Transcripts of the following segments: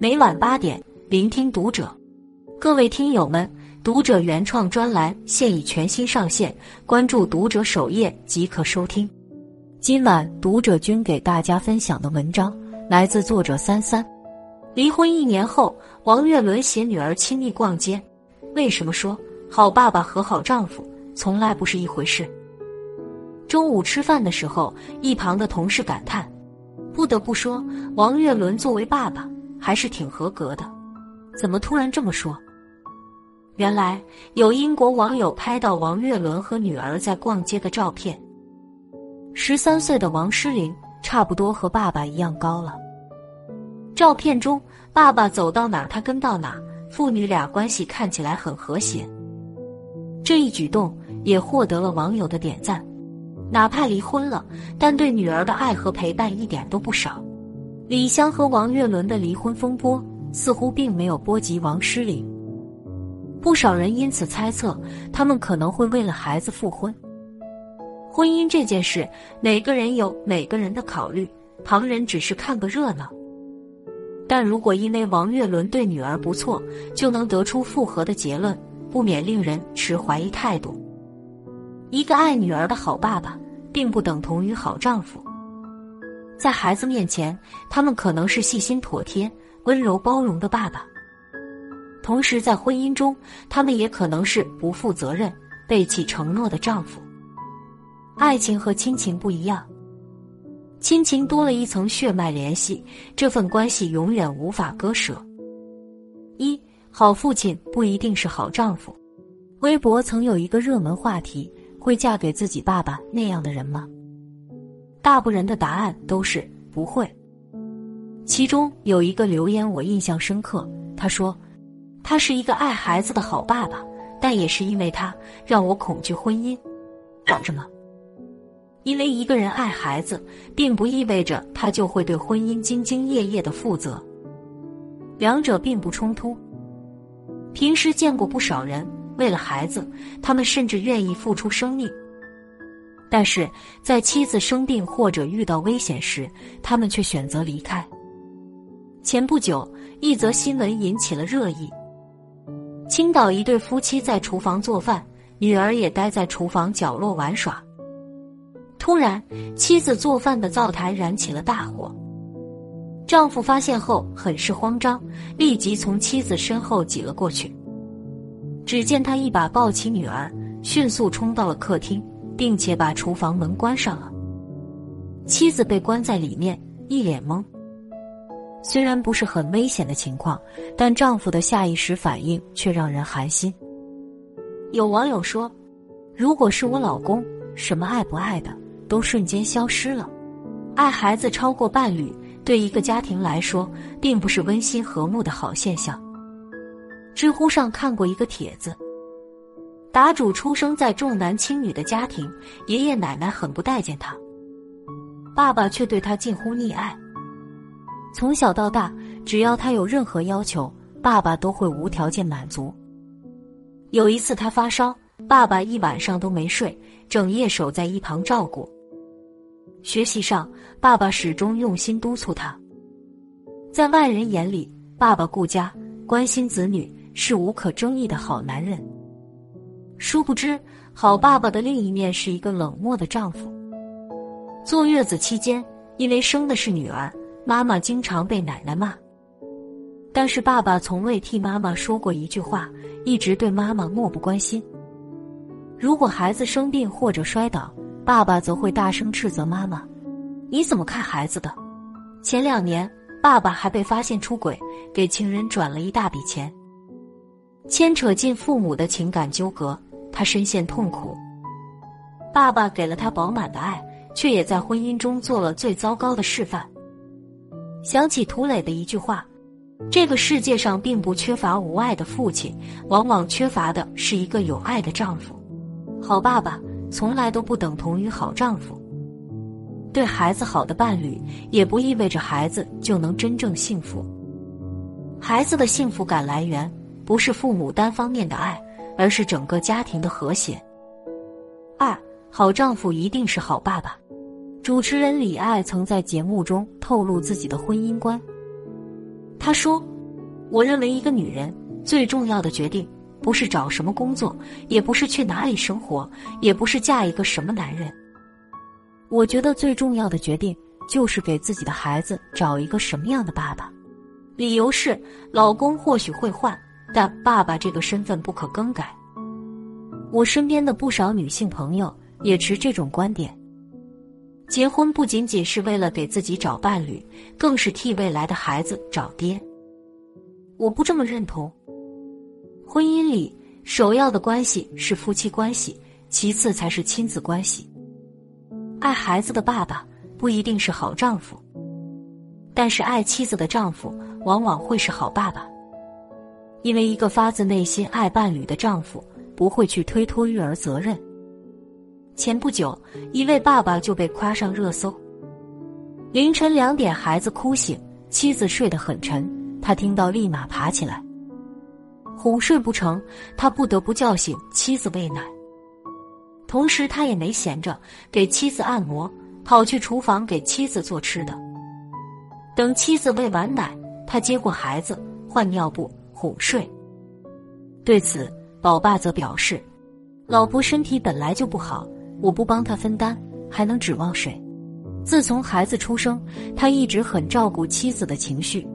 每晚八点，聆听读者。各位听友们，读者原创专栏现已全新上线，关注读者首页即可收听。今晚读者君给大家分享的文章来自作者三三。离婚一年后，王岳伦携女儿亲密逛街，为什么说好爸爸和好丈夫从来不是一回事？中午吃饭的时候，一旁的同事感叹：“不得不说，王岳伦作为爸爸还是挺合格的。”怎么突然这么说？原来有英国网友拍到王岳伦和女儿在逛街的照片。十三岁的王诗龄差不多和爸爸一样高了。照片中，爸爸走到哪他跟到哪，父女俩关系看起来很和谐。这一举动也获得了网友的点赞。哪怕离婚了，但对女儿的爱和陪伴一点都不少。李湘和王岳伦的离婚风波似乎并没有波及王诗龄，不少人因此猜测他们可能会为了孩子复婚。婚姻这件事，每个人有每个人的考虑，旁人只是看个热闹。但如果因为王岳伦对女儿不错，就能得出复合的结论，不免令人持怀疑态度。一个爱女儿的好爸爸，并不等同于好丈夫。在孩子面前，他们可能是细心妥帖、温柔包容的爸爸；同时，在婚姻中，他们也可能是不负责任、背弃承诺的丈夫。爱情和亲情不一样，亲情多了一层血脉联系，这份关系永远无法割舍。一好父亲不一定是好丈夫。微博曾有一个热门话题。会嫁给自己爸爸那样的人吗？大部分人的答案都是不会。其中有一个留言我印象深刻，他说：“他是一个爱孩子的好爸爸，但也是因为他让我恐惧婚姻。”找着吗？因为一个人爱孩子，并不意味着他就会对婚姻兢兢业业的负责，两者并不冲突。平时见过不少人。为了孩子，他们甚至愿意付出生命。但是在妻子生病或者遇到危险时，他们却选择离开。前不久，一则新闻引起了热议：青岛一对夫妻在厨房做饭，女儿也待在厨房角落玩耍。突然，妻子做饭的灶台燃起了大火。丈夫发现后很是慌张，立即从妻子身后挤了过去。只见他一把抱起女儿，迅速冲到了客厅，并且把厨房门关上了。妻子被关在里面，一脸懵。虽然不是很危险的情况，但丈夫的下意识反应却让人寒心。有网友说：“如果是我老公，什么爱不爱的都瞬间消失了。爱孩子超过伴侣，对一个家庭来说，并不是温馨和睦的好现象。”知乎上看过一个帖子，答主出生在重男轻女的家庭，爷爷奶奶很不待见他，爸爸却对他近乎溺爱。从小到大，只要他有任何要求，爸爸都会无条件满足。有一次他发烧，爸爸一晚上都没睡，整夜守在一旁照顾。学习上，爸爸始终用心督促他。在外人眼里，爸爸顾家，关心子女。是无可争议的好男人。殊不知，好爸爸的另一面是一个冷漠的丈夫。坐月子期间，因为生的是女儿，妈妈经常被奶奶骂。但是爸爸从未替妈妈说过一句话，一直对妈妈漠不关心。如果孩子生病或者摔倒，爸爸则会大声斥责妈妈：“你怎么看孩子的？”前两年，爸爸还被发现出轨，给情人转了一大笔钱。牵扯进父母的情感纠葛，他深陷痛苦。爸爸给了他饱满的爱，却也在婚姻中做了最糟糕的示范。想起涂磊的一句话：“这个世界上并不缺乏无爱的父亲，往往缺乏的是一个有爱的丈夫。”好爸爸从来都不等同于好丈夫。对孩子好的伴侣，也不意味着孩子就能真正幸福。孩子的幸福感来源。不是父母单方面的爱，而是整个家庭的和谐。二好丈夫一定是好爸爸。主持人李艾曾在节目中透露自己的婚姻观：他说：“我认为一个女人最重要的决定，不是找什么工作，也不是去哪里生活，也不是嫁一个什么男人。我觉得最重要的决定，就是给自己的孩子找一个什么样的爸爸。理由是，老公或许会换，但爸爸这个身份不可更改。我身边的不少女性朋友也持这种观点。”结婚不仅仅是为了给自己找伴侣，更是替未来的孩子找爹。我不这么认同。婚姻里首要的关系是夫妻关系，其次才是亲子关系。爱孩子的爸爸不一定是好丈夫，但是爱妻子的丈夫往往会是好爸爸。因为一个发自内心爱伴侣的丈夫，不会去推脱育儿责任。前不久，一位爸爸就被夸上热搜。凌晨两点，孩子哭醒，妻子睡得很沉，他听到立马爬起来，哄睡不成，他不得不叫醒妻子喂奶。同时，他也没闲着，给妻子按摩，跑去厨房给妻子做吃的。等妻子喂完奶，他接过孩子，换尿布，哄睡。对此，宝爸则表示：“老婆身体本来就不好。”我不帮她分担，还能指望谁？自从孩子出生，他一直很照顾妻子的情绪，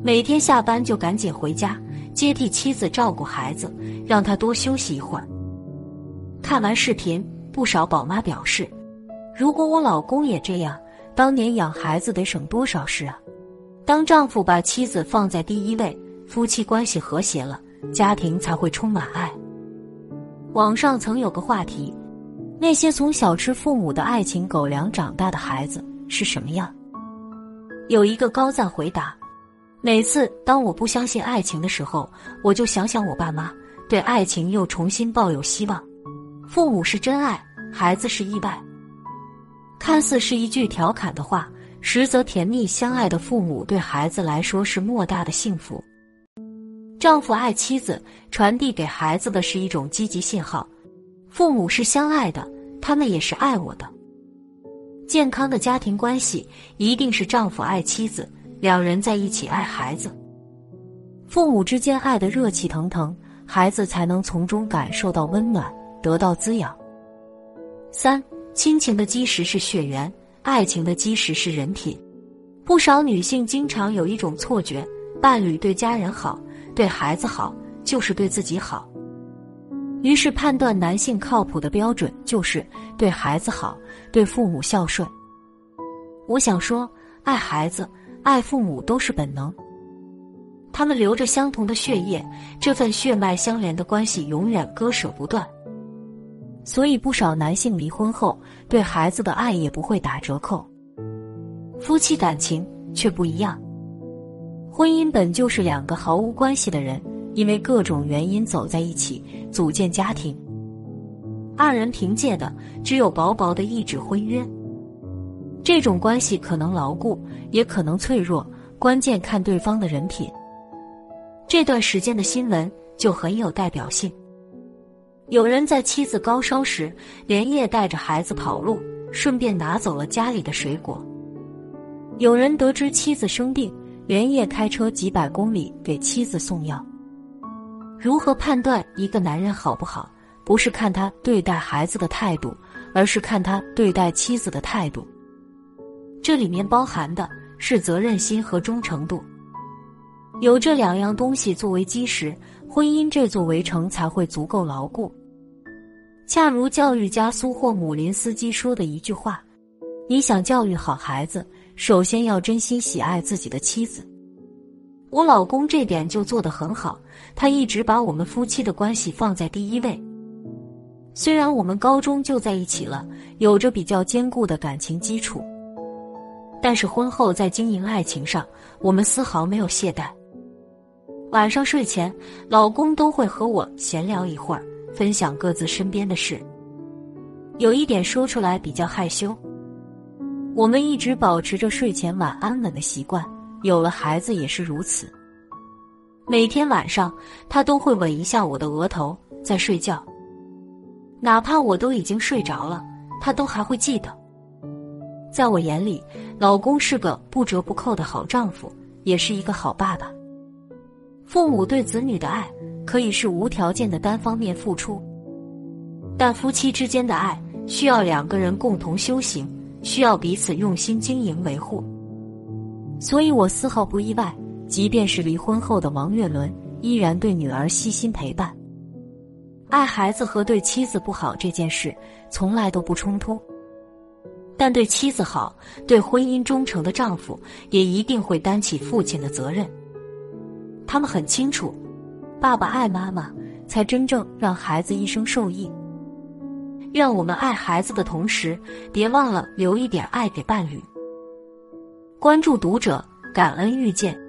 每天下班就赶紧回家接替妻子照顾孩子，让他多休息一会儿。看完视频，不少宝妈表示：“如果我老公也这样，当年养孩子得省多少事啊！”当丈夫把妻子放在第一位，夫妻关系和谐了，家庭才会充满爱。网上曾有个话题。那些从小吃父母的爱情狗粮长大的孩子是什么样？有一个高赞回答：每次当我不相信爱情的时候，我就想想我爸妈，对爱情又重新抱有希望。父母是真爱，孩子是意外。看似是一句调侃的话，实则甜蜜相爱的父母对孩子来说是莫大的幸福。丈夫爱妻子，传递给孩子的是一种积极信号。父母是相爱的，他们也是爱我的。健康的家庭关系一定是丈夫爱妻子，两人在一起爱孩子，父母之间爱的热气腾腾，孩子才能从中感受到温暖，得到滋养。三，亲情的基石是血缘，爱情的基石是人品。不少女性经常有一种错觉，伴侣对家人好，对孩子好，就是对自己好。于是判断男性靠谱的标准就是对孩子好，对父母孝顺。我想说，爱孩子、爱父母都是本能，他们流着相同的血液，这份血脉相连的关系永远割舍不断。所以不少男性离婚后，对孩子的爱也不会打折扣。夫妻感情却不一样，婚姻本就是两个毫无关系的人。因为各种原因走在一起，组建家庭。二人凭借的只有薄薄的一纸婚约。这种关系可能牢固，也可能脆弱，关键看对方的人品。这段时间的新闻就很有代表性。有人在妻子高烧时连夜带着孩子跑路，顺便拿走了家里的水果；有人得知妻子生病，连夜开车几百公里给妻子送药。如何判断一个男人好不好？不是看他对待孩子的态度，而是看他对待妻子的态度。这里面包含的是责任心和忠诚度。有这两样东西作为基石，婚姻这座围城才会足够牢固。恰如教育家苏霍姆林斯基说的一句话：“你想教育好孩子，首先要真心喜爱自己的妻子。”我老公这点就做得很好，他一直把我们夫妻的关系放在第一位。虽然我们高中就在一起了，有着比较坚固的感情基础，但是婚后在经营爱情上，我们丝毫没有懈怠。晚上睡前，老公都会和我闲聊一会儿，分享各自身边的事。有一点说出来比较害羞，我们一直保持着睡前晚安吻的习惯。有了孩子也是如此。每天晚上，他都会吻一下我的额头，在睡觉。哪怕我都已经睡着了，他都还会记得。在我眼里，老公是个不折不扣的好丈夫，也是一个好爸爸。父母对子女的爱可以是无条件的单方面付出，但夫妻之间的爱需要两个人共同修行，需要彼此用心经营维护。所以我丝毫不意外，即便是离婚后的王岳伦，依然对女儿悉心陪伴。爱孩子和对妻子不好这件事从来都不冲突，但对妻子好、对婚姻忠诚的丈夫也一定会担起父亲的责任。他们很清楚，爸爸爱妈妈，才真正让孩子一生受益。愿我们爱孩子的同时，别忘了留一点爱给伴侣。关注读者，感恩遇见。